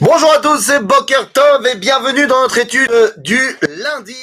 Bonjour à tous, c'est Boker Tov et bienvenue dans notre étude du lundi.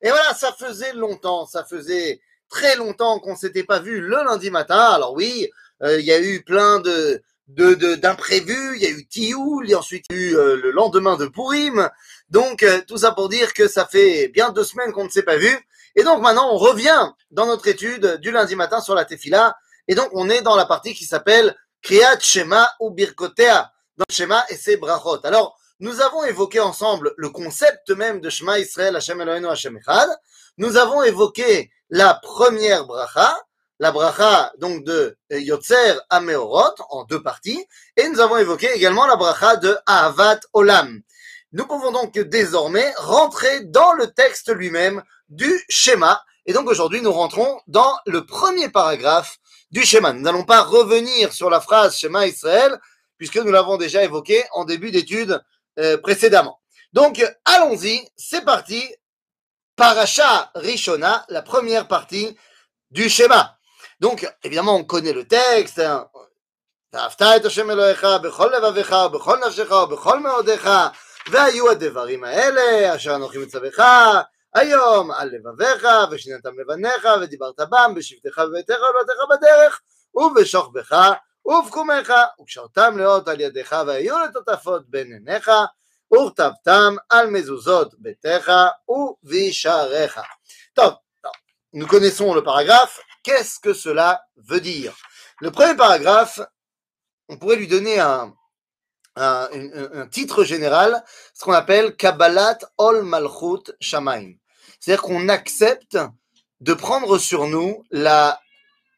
Et voilà, ça faisait longtemps, ça faisait très longtemps qu'on s'était pas vu le lundi matin. Alors oui, euh, il y a eu plein de de d'imprévus, il y a eu Tioul, il y a ensuite eu euh, le lendemain de Purim. Donc euh, tout ça pour dire que ça fait bien deux semaines qu'on ne s'est pas vu. Et donc maintenant on revient dans notre étude du lundi matin sur la Tefila. Et donc on est dans la partie qui s'appelle Kriyat Shema ou Birkotea dans le Shema et ses brachot. Alors, nous avons évoqué ensemble le concept même de Shema Israël Hashem Eloheinu Hashem Echad. Nous avons évoqué la première bracha, la bracha donc de Yotzer Ameorot en deux parties, et nous avons évoqué également la bracha de Ahavat Olam. Nous pouvons donc désormais rentrer dans le texte lui-même du schéma. Et donc aujourd'hui, nous rentrons dans le premier paragraphe du schéma. Nous n'allons pas revenir sur la phrase schéma Israël, puisque nous l'avons déjà évoqué en début d'étude euh, précédemment. Donc, allons-y, c'est parti. Paracha Rishona, la première partie du schéma. Donc, évidemment, on connaît le texte. ואהבת את השם אלוהיך בכל לבביך ובכל נפשך ובכל מאודיך והיו הדברים האלה אשר אנוכי מצווך היום על לבביך ושיננתם לבניך ודיברת בם בשבתך בביתך ובביתך בדרך ובשוכבך ובקומך, וקשרתם לאות על ידיך, והיו לטוטפות בין עיניך, וכתבתם על מזוזות ביתך ובשעריך. טוב, nous connaissons le paragraphe. Qu'est-ce que cela veut dire Le premier paragraphe, on pourrait lui donner un, un, un, un titre général, ce qu'on appelle Kabbalat Ol Malchut Shamaim. C'est-à-dire qu'on accepte de prendre sur nous la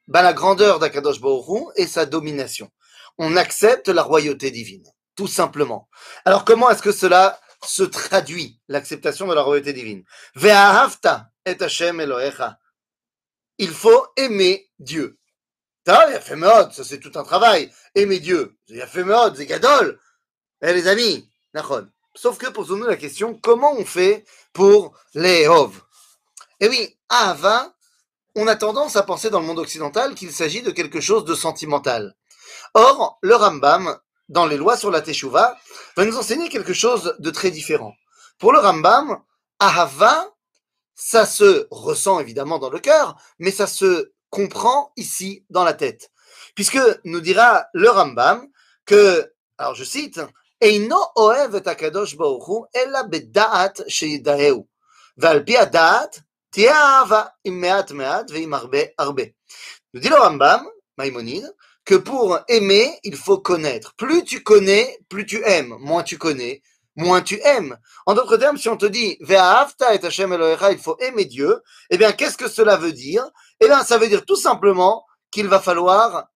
ben, la grandeur d'Akadosh Baruch et sa domination. On accepte la royauté divine, tout simplement. Alors comment est-ce que cela se traduit, l'acceptation de la royauté divine? Ve'ahavta et Hashem Elohecha. Il faut aimer Dieu. Ça c'est tout un travail. Aimer Dieu. Il a fait mode, c'est gadol. Eh les amis, Nachon. Sauf que posons-nous la question, comment on fait pour les Hov? Eh oui, Ahava, on a tendance à penser dans le monde occidental qu'il s'agit de quelque chose de sentimental. Or, le Rambam, dans les lois sur la Teshuvah, va nous enseigner quelque chose de très différent. Pour le Rambam, Ahava, ça se ressent évidemment dans le cœur, mais ça se comprend ici dans la tête. Puisque nous dira le Rambam que, alors je cite, Eino oev ella bedaat. Val pi da'at nous dit le Rambam, Maïmonide, que pour aimer, il faut connaître. Plus tu connais, plus tu aimes. Moins tu connais, moins tu aimes. En d'autres termes, si on te dit Ve'ahavta et Hashem il faut aimer Dieu, eh bien, qu'est-ce que cela veut dire? Eh bien, ça veut dire tout simplement qu'il va falloir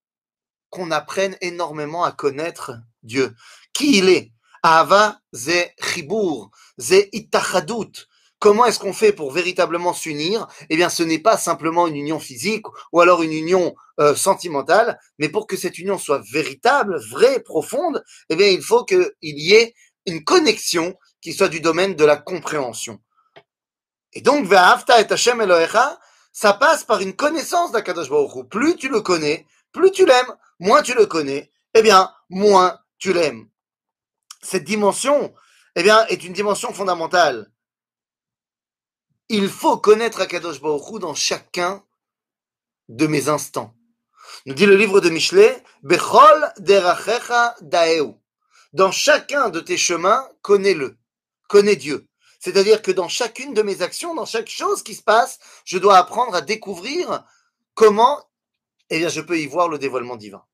qu'on apprenne énormément à connaître Dieu. Qui il est? Ahava, ze chibur, ze itachadut. Comment est-ce qu'on fait pour véritablement s'unir? Eh bien, ce n'est pas simplement une union physique ou alors une union euh, sentimentale, mais pour que cette union soit véritable, vraie, profonde, eh bien, il faut qu'il y ait une connexion qui soit du domaine de la compréhension. Et donc, Ve'afta et Hashem ça passe par une connaissance d'Akadosh Baruch Plus tu le connais, plus tu l'aimes, moins tu le connais, eh bien, moins tu l'aimes. Cette dimension, eh bien, est une dimension fondamentale il faut connaître Akadosh Baruch dans chacun de mes instants. Nous dit le livre de Michelet, Bechol derachecha daeu. Dans chacun de tes chemins, connais-le. Connais Dieu. C'est-à-dire que dans chacune de mes actions, dans chaque chose qui se passe, je dois apprendre à découvrir comment, eh bien, je peux y voir le dévoilement divin.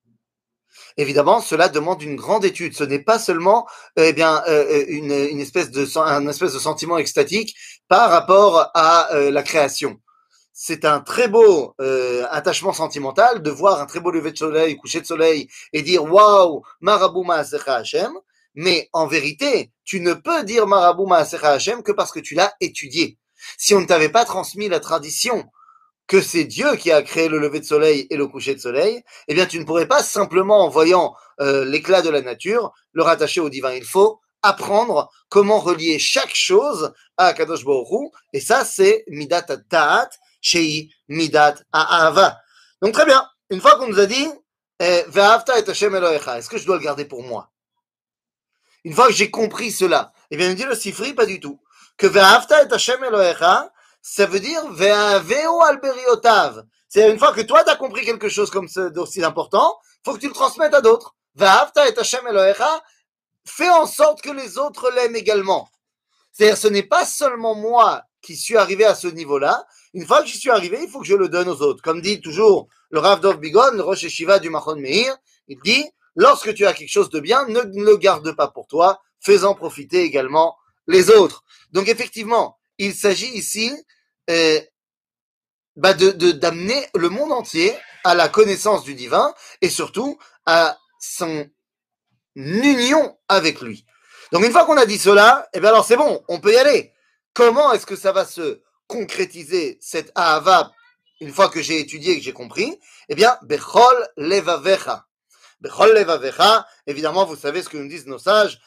Évidemment, cela demande une grande étude. Ce n'est pas seulement euh, eh bien euh, euh, une, une, espèce de un espèce de sentiment extatique par rapport à la création. C'est un très beau attachement sentimental de voir un très beau lever de soleil, coucher de soleil et dire waouh, marabou ma'asecha. Mais en vérité, tu ne peux dire marabou ma'asecha Hashem que parce que tu l'as étudié. Si on ne t'avait pas transmis la tradition que c'est Dieu qui a créé le lever de soleil et le coucher de soleil, eh bien tu ne pourrais pas simplement en voyant euh, l'éclat de la nature le rattacher au divin. Il faut apprendre comment relier chaque chose à Kadosh Baruch et ça c'est midat ta'at shei midat ha'ava. Donc très bien, une fois qu'on nous a dit eh, ve'avta est-ce que je dois le garder pour moi? Une fois que j'ai compris cela, eh bien, il me dit le Sifri, pas du tout. Que Ve'afta et Hashem Elohecha, ça veut dire Ve'aveo alberiotav. C'est une fois que toi, tu as compris quelque chose comme d'aussi important, faut que tu le transmettes à d'autres. Ve'afta et Hashem Elohecha, fais en sorte que les autres l'aiment également. C'est-à-dire, ce n'est pas seulement moi qui suis arrivé à ce niveau-là. Une fois que j'y suis arrivé, il faut que je le donne aux autres. Comme dit toujours le Rav Dov Bigon, le Rosh Shiva du Machon Meir, il dit, lorsque tu as quelque chose de bien, ne le garde pas pour toi, fais-en profiter également les autres. Donc effectivement, il s'agit ici euh, bah de d'amener le monde entier à la connaissance du divin et surtout à son union avec lui. Donc une fois qu'on a dit cela, eh bien alors c'est bon, on peut y aller. Comment est-ce que ça va se concrétiser cette ahava une fois que j'ai étudié et que j'ai compris? Eh bien, bechol levavecha. Bechol levavecha, évidemment, vous savez ce que nous disent nos sages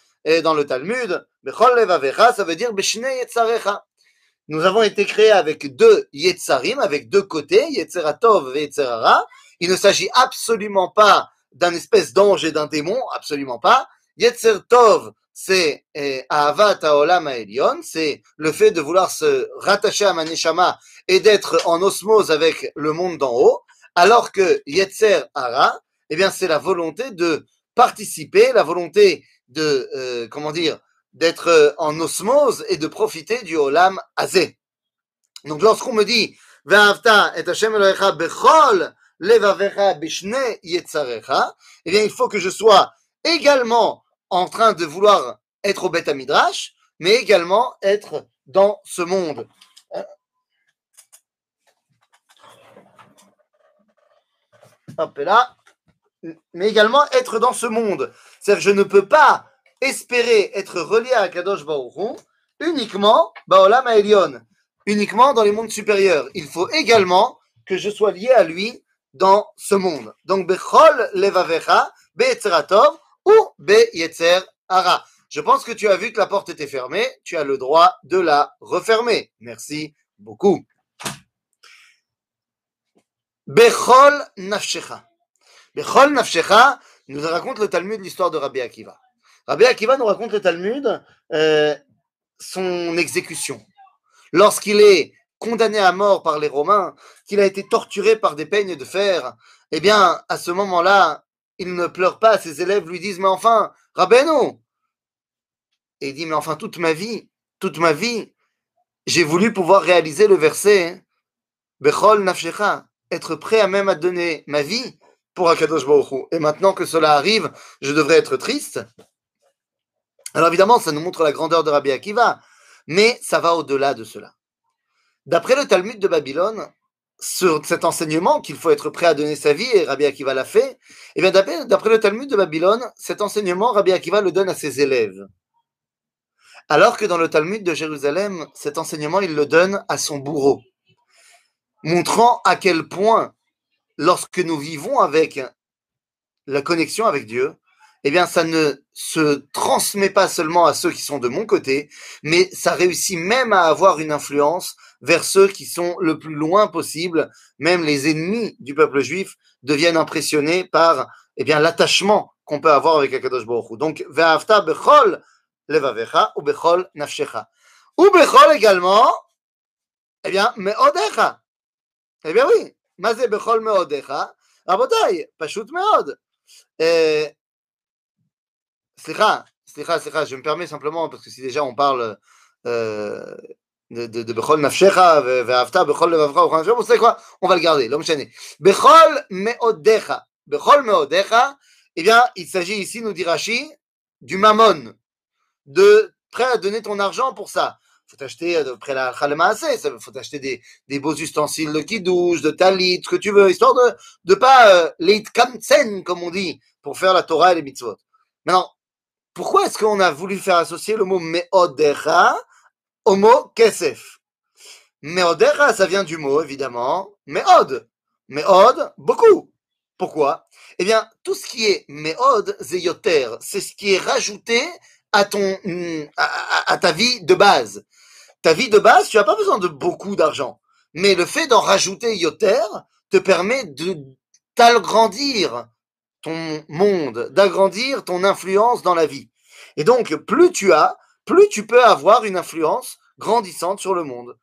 dans le Talmud. Bechol levavecha, ça veut dire beshne yetzarecha. Nous avons été créés avec deux yetzarim, avec deux côtés, yetzeratov et yetzerara. Il ne s'agit absolument pas d'un espèce d'ange et d'un démon, absolument pas. Yetzertov, c'est eh, Ahavat Haolam Elion, c'est le fait de vouloir se rattacher à Maneshama et d'être en osmose avec le monde d'en haut, alors que Yetzer Hara, eh bien, c'est la volonté de participer, la volonté de, euh, comment dire, d'être euh, en osmose et de profiter du Olam Azé. Donc, lorsqu'on me dit, et Hashem bechol levavecha bishne yetzarecha, eh bien, il faut que je sois également en train de vouloir être au Beth Midrash, mais également être dans ce monde. Hop là. Mais également être dans ce monde. C'est-à-dire je ne peux pas espérer être relié à Kadosh Baruch uniquement uniquement dans les mondes supérieurs. Il faut également que je sois lié à lui dans ce monde. Donc, Bechol Levavecha, Be'etzeratov, ou B Yetzer Ara. Je pense que tu as vu que la porte était fermée, tu as le droit de la refermer. Merci beaucoup. Bechol Nafshecha. Bechol Nafshecha nous raconte le Talmud l'histoire de Rabbi Akiva. Rabbi Akiva nous raconte le Talmud euh, son exécution. Lorsqu'il est condamné à mort par les Romains, qu'il a été torturé par des peignes de fer, eh bien, à ce moment-là, il ne pleure pas, ses élèves lui disent, mais enfin, Rabbeinu Et il dit, mais enfin, toute ma vie, toute ma vie, j'ai voulu pouvoir réaliser le verset, Bechol Nafshecha, être prêt à même à donner ma vie pour Akadosh Baruch Et maintenant que cela arrive, je devrais être triste. Alors évidemment, ça nous montre la grandeur de Rabbi Akiva, mais ça va au-delà de cela. D'après le Talmud de Babylone, sur cet enseignement qu'il faut être prêt à donner sa vie, et Rabbi Akiva l'a fait, et eh bien d'après le Talmud de Babylone, cet enseignement, Rabbi Akiva le donne à ses élèves. Alors que dans le Talmud de Jérusalem, cet enseignement, il le donne à son bourreau, montrant à quel point, lorsque nous vivons avec la connexion avec Dieu, eh bien, ça ne se transmet pas seulement à ceux qui sont de mon côté, mais ça réussit même à avoir une influence vers ceux qui sont le plus loin possible. Même les ennemis du peuple juif deviennent impressionnés par eh bien l'attachement qu'on peut avoir avec Akadosh Baruch Donc, ve'afta bechol levavecha ou bechol nafshecha. Ou bechol également, eh bien, meodecha. Eh bien oui, mazé bechol meodecha. Rabotai, pashut meod. Slicha, slicha, slicha, je me permets simplement, parce que si déjà on parle euh, de, de, Bechol Nafshecha, Ve'avta, Bechol Levavcha, vous savez quoi? On va le garder, l'homme chané. Bechol Meodecha, Bechol Meodecha, eh bien, il s'agit ici, nous dit Rashi, du mammon, de prêt à donner ton argent pour ça. faut acheter, près la Khalemaase, il faut acheter des, des beaux ustensiles de kidouche, de talit, ce que tu veux, histoire de ne pas euh, les kamtsen, comme on dit, pour faire la Torah et les mitzvot. Maintenant, pourquoi est-ce qu'on a voulu faire associer le mot meodecha au mot kesef? Meodecha, ça vient du mot, évidemment, meod. Meod, beaucoup. Pourquoi? Eh bien, tout ce qui est meod, zeyoter, c'est ce qui est rajouté à, ton, à, ta vie de base. Ta vie de base, tu n'as pas besoin de beaucoup d'argent. Mais le fait d'en rajouter yoter te permet de t'agrandir ton monde, d'agrandir ton influence dans la vie. Et donc, plus tu as, plus tu peux avoir une influence grandissante sur le monde.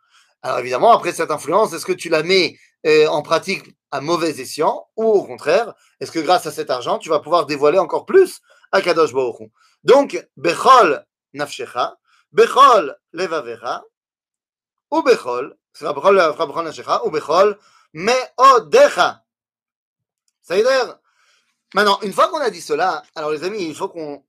Alors évidemment, après cette influence, est-ce que tu la mets euh, en pratique à mauvais escient ou au contraire, est-ce que grâce à cet argent, tu vas pouvoir dévoiler encore plus à Kadosh Baruch Donc, Bechol nafshecha, Bechol levavecha, ou Bechol, Bechol nafshecha, ou Bechol meodecha. Ça veut dire, maintenant, une fois qu'on a dit cela, alors les amis, il faut qu'on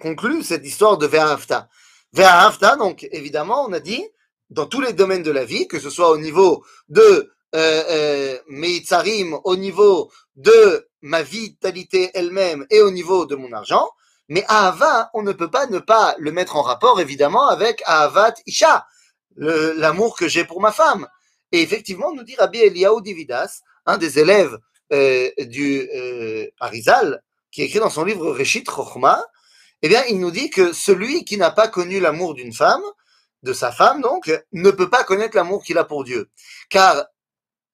conclue cette histoire de Ve'ahafta. Ve'ahafta, donc évidemment, on a dit, dans tous les domaines de la vie, que ce soit au niveau de euh, euh, au niveau de ma vitalité elle-même et au niveau de mon argent. Mais Ahava, on ne peut pas ne pas le mettre en rapport, évidemment, avec Ahavat Isha, l'amour que j'ai pour ma femme. Et effectivement, nous dit Rabbi Eliyahu Dividas, un des élèves euh, du euh, Arizal, qui écrit dans son livre Reshit Chochma, eh bien, il nous dit que celui qui n'a pas connu l'amour d'une femme, de sa femme donc, ne peut pas connaître l'amour qu'il a pour Dieu. Car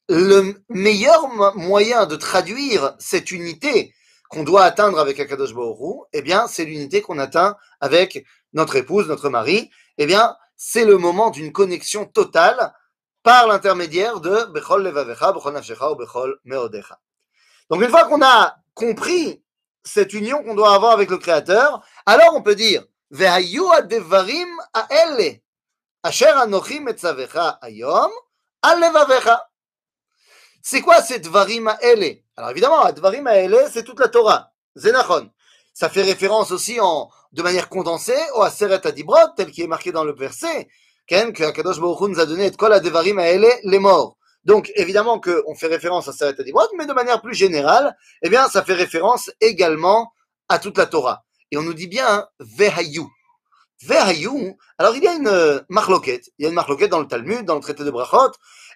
le meilleur moyen de traduire cette unité qu'on doit atteindre avec Akadosh Baruch eh bien, c'est l'unité qu'on atteint avec notre épouse, notre mari. Eh bien, c'est le moment d'une connexion totale par l'intermédiaire de Bechol Levavecha, Bechol Nafshecha ou Bechol Meodecha. Donc, une fois qu'on a compris cette union qu'on doit avoir avec le Créateur, alors on peut dire aele, asher anochim ayom, al levavecha. C'est quoi cette varima ele Alors évidemment, varima ele, c'est toute la Torah. Zenachon. Ça fait référence aussi en, de manière condensée au Aseret Adibrot, tel qui est marqué dans le verset, que Akadosh Baruch nous a donné et kol adevarim ele, les morts. Donc évidemment qu'on fait référence à Adibrot, mais de manière plus générale, eh bien ça fait référence également à toute la Torah. Et on nous dit bien Vehayu. Vehayu, alors il y a une euh, marloquette, il y a une marloquette dans le Talmud, dans le traité de Brachot,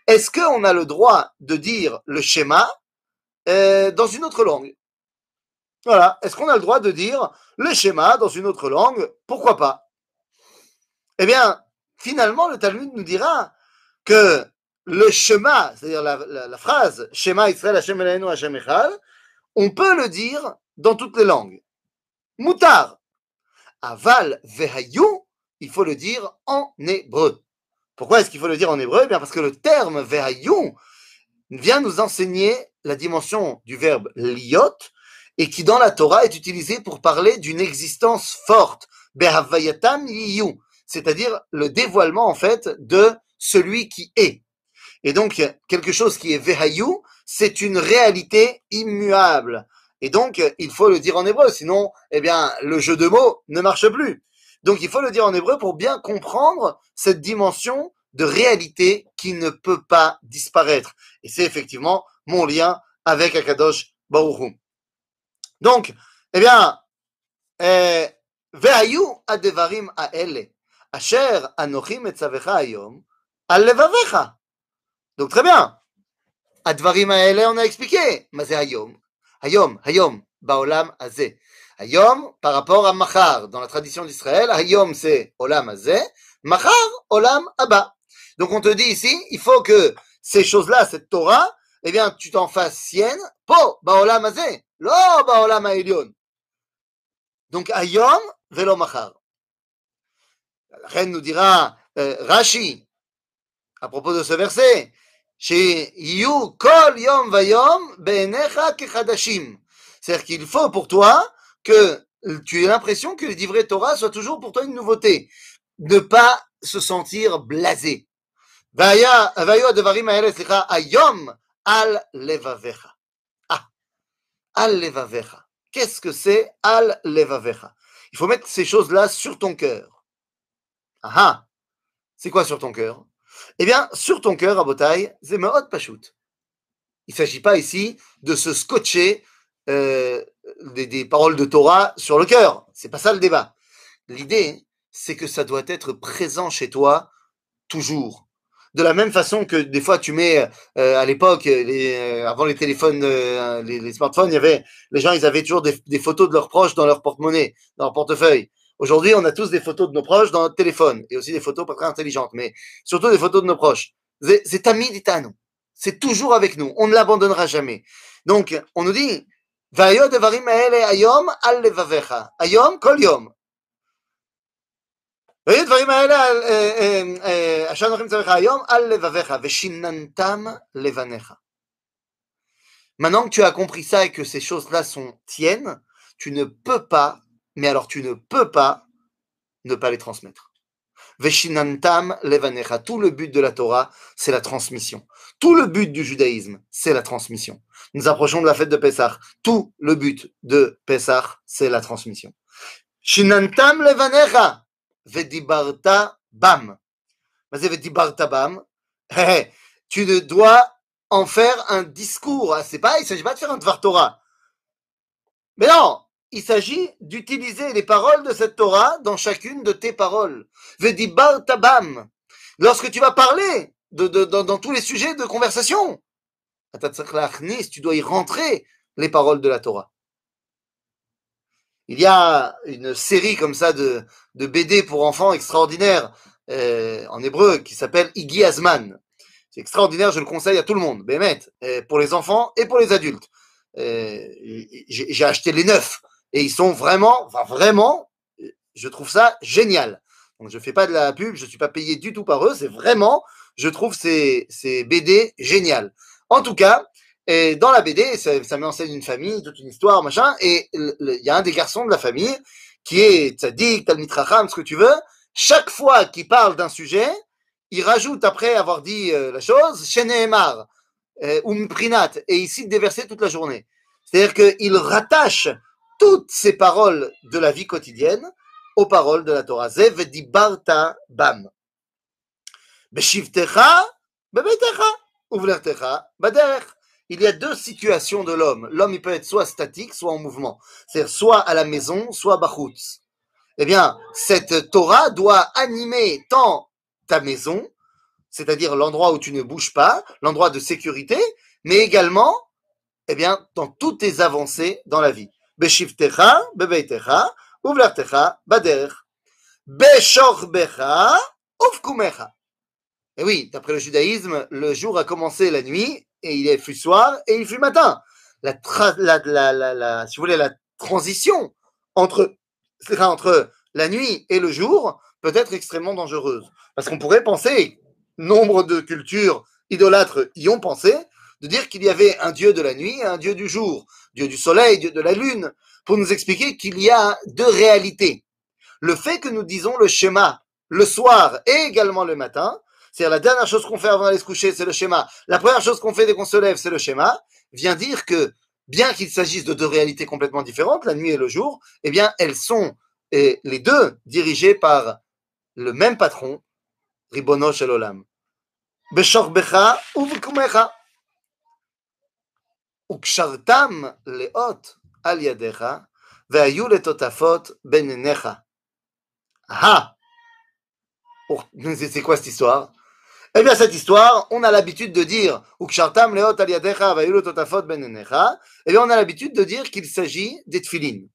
est-ce qu'on a le droit de dire le schéma euh, dans une autre langue? Voilà. Est-ce qu'on a le droit de dire le schéma dans une autre langue? Pourquoi pas? Eh bien, finalement, le Talmud nous dira que le schéma, c'est-à-dire la, phrase Shema Israël Hashem Hashem on peut le dire dans toutes les langues. Moutar. Aval vehayu, il faut le dire en hébreu. Pourquoi est-ce qu'il faut le dire en hébreu? Eh bien Parce que le terme ve'ayun vient nous enseigner la dimension du verbe liot et qui dans la Torah est utilisé pour parler d'une existence forte. Behavayatam liyu, c'est-à-dire le dévoilement en fait de celui qui est. Et donc quelque chose qui est vehayu, c'est une réalité immuable. Et donc il faut le dire en hébreu, sinon eh bien le jeu de mots ne marche plus. Donc il faut le dire en hébreu pour bien comprendre cette dimension de réalité qui ne peut pas disparaître. Et c'est effectivement mon lien avec Akadosh Baruch Donc, eh bien, adevarim aele, asher anochim etzavecha ayom, al levavecha. Donc très bien. Advarim aele, on a expliqué. Mais c'est ayom. Ayom, ayom, baolam azeh. Hayom, par rapport à Machar, dans la tradition d'Israël, Hayom c'est Olam Azeh, Machar, Olam Abba. Donc on te dit ici, il faut que ces choses-là, cette Torah, eh bien, tu t'en fasses sienne, po, Baolam Azeh, lo Baolam Aelion. Donc Hayom, Velo Machar. La reine nous dira, euh, Rashi, à propos de ce verset, C'est-à-dire qu'il faut pour toi que tu aies l'impression que les livrets Torah soient toujours pour toi une nouveauté. Ne pas se sentir blasé. Ah, al. Qu'est-ce que c'est al levavecha? Il faut mettre ces choses-là sur ton cœur. Ah, ah C'est quoi sur ton cœur? Eh bien, sur ton cœur, à Botaï, c'est Pashut. Il ne s'agit pas ici de se scotcher euh, des, paroles de Torah sur le cœur. C'est pas ça le débat. L'idée, c'est que ça doit être présent chez toi toujours. De la même façon que des fois tu mets euh, à l'époque, euh, avant les téléphones, les, smartphones, il y avait les gens, ils avaient toujours des, photos de leurs proches dans leur porte-monnaie, dans leur portefeuille. Aujourd'hui, on a tous des photos de nos proches dans notre téléphone et aussi des photos pas très intelligentes, mais surtout des photos de nos proches. C'est Tamid Itano. C'est toujours avec nous. On ne l'abandonnera jamais. Donc, on nous dit, והיו הדברים האלה היום על לבביך, היום כל יום. Maintenant que tu as compris ça et que ces choses-là sont tiennes, tu ne peux pas, mais alors tu ne peux pas ne pas les transmettre. Veshinantam levanecha. Tout le but de la Torah, c'est la transmission. Tout le but du judaïsme, c'est la transmission. Nous approchons de la fête de Pessah. Tout le but de Pessah, c'est la transmission. Shinantam levanecha. Vedibarta bam. Vedibarta bam. Tu ne dois en faire un discours. Ah, c'est pas, il s'agit pas de faire un Dvar Torah. Mais non, il s'agit d'utiliser les paroles de cette Torah dans chacune de tes paroles. Vedibar tabam. Lorsque tu vas parler de, dans, tous les sujets de conversation, tu dois y rentrer les paroles de la Torah. Il y a une série comme ça de, de BD pour enfants extraordinaire euh, en hébreu qui s'appelle Igi Azman. C'est extraordinaire, je le conseille à tout le monde, Bémet, euh, pour les enfants et pour les adultes. Euh, j'ai acheté les neufs et ils sont vraiment, vraiment, je trouve ça génial. Donc je fais pas de la pub, je suis pas payé du tout par eux, c'est vraiment, je trouve ces, ces BD génial. En tout cas, dans la BD, ça, ça m'enseigne une famille, toute une histoire, machin, et il y a un des garçons de la famille qui est tzaddik, talmid ce que tu veux. Chaque fois qu'il parle d'un sujet, il rajoute après avoir dit euh, la chose, Sheneemar, euh, ou Mprinat, et il cite des versets toute la journée. C'est-à-dire qu'il rattache toutes ces paroles de la vie quotidienne aux paroles de la Torah. Zev dibarta bam. Il y a deux situations de l'homme. L'homme, il peut être soit statique, soit en mouvement. C'est-à-dire soit à la maison, soit bachutz. Eh bien, cette Torah doit animer tant ta maison, c'est-à-dire l'endroit où tu ne bouges pas, l'endroit de sécurité, mais également, eh bien, dans toutes tes avancées dans la vie. Bader. Et oui, d'après le judaïsme, le jour a commencé la nuit, et il fut soir, et il fut matin. La, si vous voulez, la transition entre, entre la nuit et le jour peut être extrêmement dangereuse. Parce qu'on pourrait penser, nombre de cultures idolâtres y ont pensé, de dire qu'il y avait un dieu de la nuit et un dieu du jour. Dieu du soleil, Dieu de la lune, pour nous expliquer qu'il y a deux réalités. Le fait que nous disons le schéma le soir et également le matin, c'est-à-dire la dernière chose qu'on fait avant d'aller se coucher, c'est le schéma. La première chose qu'on fait dès qu'on se lève, c'est le schéma, vient dire que bien qu'il s'agisse de deux réalités complètement différentes, la nuit et le jour, eh bien, elles sont et les deux dirigées par le même patron, Ribono Shel Olam. Uvkumecha. וקשרתם לאות על ידיך, והיו לטוטפות בין עיניך. Ah C'est quoi cette histoire Eh bien, cette histoire, on a l'habitude de dire Ukshartam leot al yadecha vayulu totafot ben enecha. Eh bien, on a l'habitude de dire qu'il s'agit des tfilin.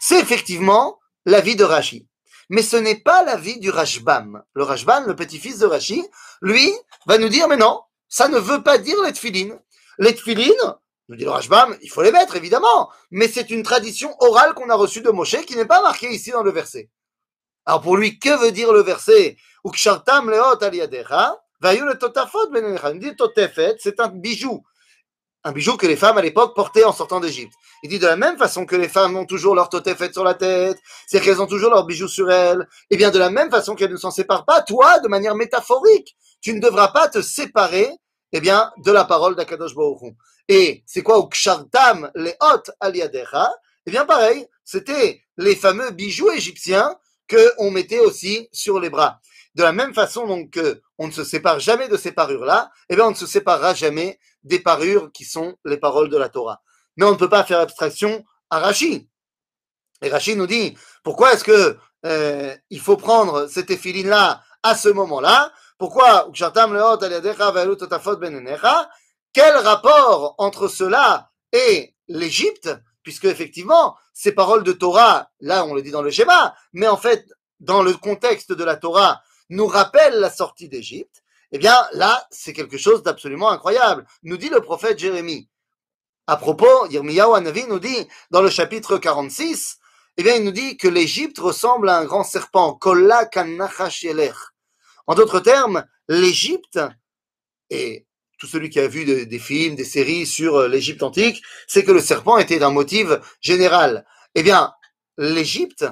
C'est effectivement la vie de Rashi. Mais ce n'est pas la vie du Rashbam. Le Rashbam, le petit-fils de Rashi, lui, va nous dire Mais non, ça ne veut pas dire les tfilin. Les tfilin, nous dit le Rashbam, il faut les mettre, évidemment. Mais c'est une tradition orale qu'on a reçue de Moshe qui n'est pas marquée ici dans le verset. Alors pour lui, que veut dire le verset totafot Il dit totefet, c'est un bijou. Un bijou que les femmes à l'époque portaient en sortant d'Égypte. Il dit de la même façon que les femmes ont toujours leur totefet sur la tête, c'est qu'elles ont toujours leur bijou sur elles, et bien de la même façon qu'elles ne s'en séparent pas, toi, de manière métaphorique, tu ne devras pas te séparer eh bien, de la parole d'Akadosh Baruch Et c'est quoi Ukshartam les hot aliadecha? Eh bien, pareil, c'était les fameux bijoux égyptiens que on mettait aussi sur les bras. De la même façon donc on ne se sépare jamais de ces parures-là, eh bien, on ne se séparera jamais des parures qui sont les paroles de la Torah. Mais on ne peut pas faire abstraction à Rashi. Et Rashi nous dit, pourquoi est-ce que euh, il faut prendre cette éphiline-là à ce moment-là? Pourquoi? Quel rapport entre cela et l'Égypte? Puisque effectivement, ces paroles de Torah, là on le dit dans le schéma, mais en fait, dans le contexte de la Torah, nous rappellent la sortie d'Égypte. Eh bien, là, c'est quelque chose d'absolument incroyable. Nous dit le prophète Jérémie. À propos, Yirmiyahu nous dit dans le chapitre 46, eh bien, il nous dit que l'Égypte ressemble à un grand serpent, Kolla En d'autres termes, l'Égypte, et tout celui qui a vu des films, des séries sur euh, l'Égypte antique, c'est que le serpent était d'un motif général. Eh bien, l'Égypte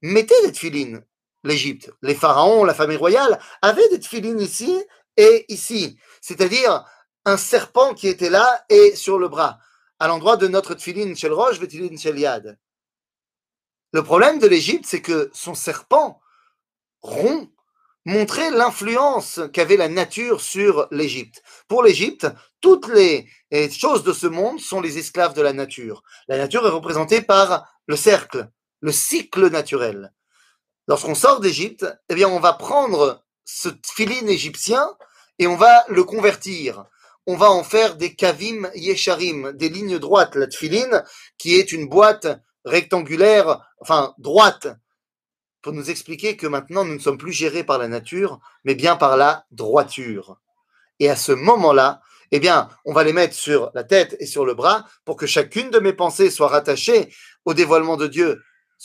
mettait des tefilines. L'Égypte, les pharaons, la famille royale avaient des tefilines ici et ici. C'est-à-dire un serpent qui était là et sur le bras, à l'endroit de notre tfiline shel roche, tefilin shel. Le problème de l'Égypte, c'est que son serpent rond montrait l'influence qu'avait la nature sur l'Égypte. Pour l'Égypte, toutes les choses de ce monde sont les esclaves de la nature. La nature est représentée par le cercle, le cycle naturel. Lorsqu'on sort d'Égypte, eh bien, on va prendre ce filine égyptien et on va le convertir. On va en faire des kavim yesharim, des lignes droites. La tfiline, qui est une boîte rectangulaire, enfin droite, pour nous expliquer que maintenant nous ne sommes plus gérés par la nature, mais bien par la droiture. Et à ce moment-là, eh bien, on va les mettre sur la tête et sur le bras pour que chacune de mes pensées soit rattachée au dévoilement de Dieu,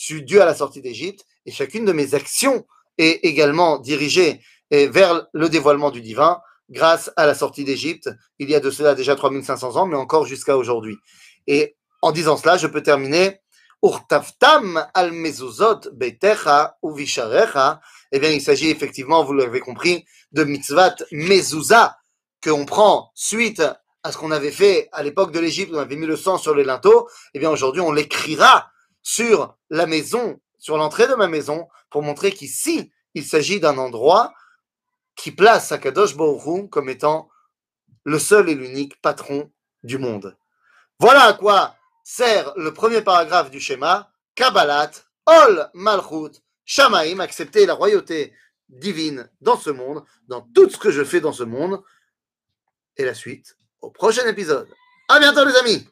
dû à la sortie d'Égypte, et chacune de mes actions est également dirigée vers le dévoilement du divin grâce à la sortie d'Égypte, il y a de cela déjà 3500 ans, mais encore jusqu'à aujourd'hui. Et en disant cela, je peux terminer Urtaftam al mezuzot betecha uvisharecha. Eh bien, il s'agit effectivement, vous l'avez compris, de mitzvat mezuzah que on prend suite à ce qu'on avait fait à l'époque de l'Égypte, on avait mis le sang sur les linteaux. Eh bien, aujourd'hui, on l'écrira sur la maison, sur l'entrée de ma maison, pour montrer qu'ici, il s'agit d'un endroit qui place Akadosh Baruch comme étant le seul et l'unique patron du monde. Voilà à quoi sert le premier paragraphe du schéma, Kabbalat, Ol Malchut, Shamaim, accepter la royauté divine dans ce monde, dans tout ce que je fais dans ce monde. Et la suite au prochain épisode. À bientôt les amis